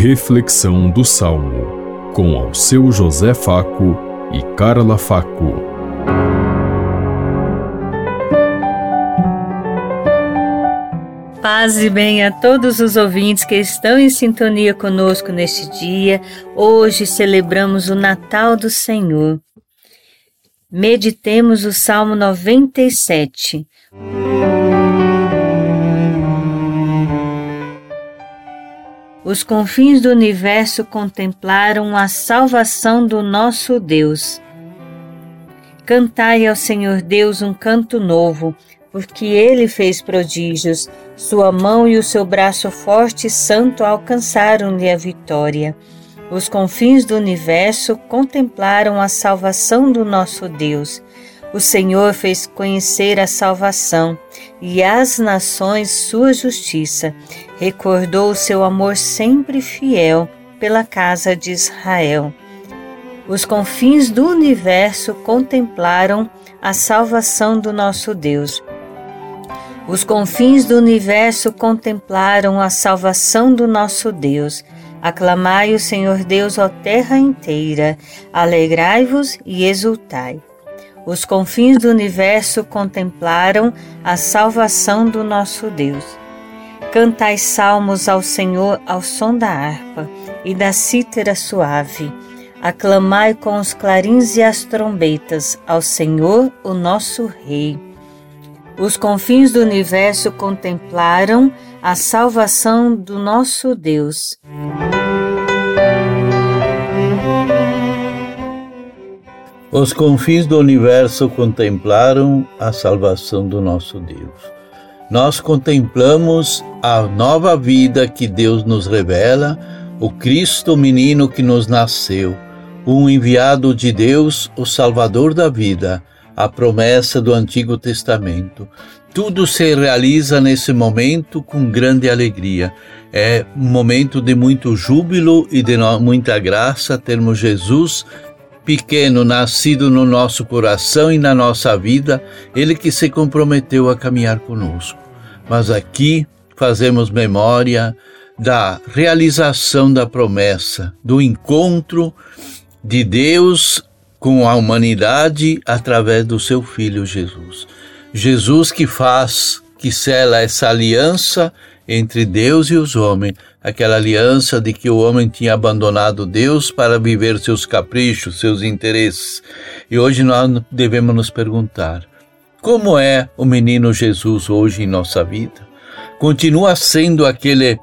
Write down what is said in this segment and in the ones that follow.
Reflexão do Salmo, com ao seu José Faco e Carla Faco. Paz e bem a todos os ouvintes que estão em sintonia conosco neste dia. Hoje celebramos o Natal do Senhor. Meditemos o Salmo 97. Os confins do universo contemplaram a salvação do nosso Deus. Cantai ao Senhor Deus um canto novo, porque ele fez prodígios. Sua mão e o seu braço forte e santo alcançaram-lhe a vitória. Os confins do universo contemplaram a salvação do nosso Deus. O Senhor fez conhecer a salvação e às nações sua justiça. Recordou o seu amor sempre fiel pela casa de Israel. Os confins do universo contemplaram a salvação do nosso Deus. Os confins do universo contemplaram a salvação do nosso Deus. Aclamai o Senhor Deus, ó terra inteira, alegrai-vos e exultai. Os confins do universo contemplaram a salvação do nosso Deus. Cantai salmos ao Senhor ao som da harpa e da cítara suave. Aclamai com os clarins e as trombetas ao Senhor, o nosso Rei. Os confins do universo contemplaram a salvação do nosso Deus. Os confins do universo contemplaram a salvação do nosso Deus. Nós contemplamos a nova vida que Deus nos revela, o Cristo menino que nos nasceu, um enviado de Deus, o Salvador da vida, a promessa do Antigo Testamento. Tudo se realiza nesse momento com grande alegria. É um momento de muito júbilo e de muita graça termos Jesus pequeno nascido no nosso coração e na nossa vida, ele que se comprometeu a caminhar conosco. Mas aqui fazemos memória da realização da promessa, do encontro de Deus com a humanidade através do seu filho Jesus. Jesus que faz, que sela essa aliança entre Deus e os homens, aquela aliança de que o homem tinha abandonado Deus para viver seus caprichos, seus interesses. E hoje nós devemos nos perguntar: como é o menino Jesus hoje em nossa vida? Continua sendo aquele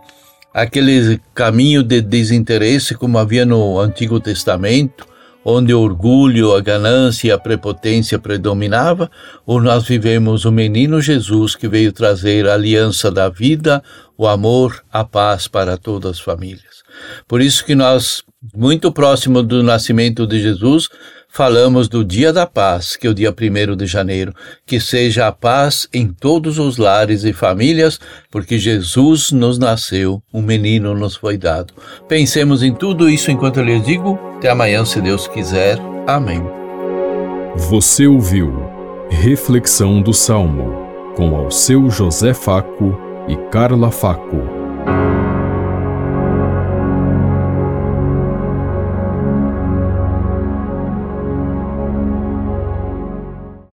aquele caminho de desinteresse como havia no Antigo Testamento? Onde o orgulho, a ganância e a prepotência predominava, ou nós vivemos o menino Jesus que veio trazer a aliança da vida, o amor, a paz para todas as famílias. Por isso que nós, muito próximo do nascimento de Jesus, falamos do dia da paz, que é o dia 1 de janeiro, que seja a paz em todos os lares e famílias, porque Jesus nos nasceu, um menino nos foi dado. Pensemos em tudo isso enquanto eu lhes digo. Até amanhã, se Deus quiser. Amém. Você ouviu Reflexão do Salmo, com ao seu José Faco e Carla Faco.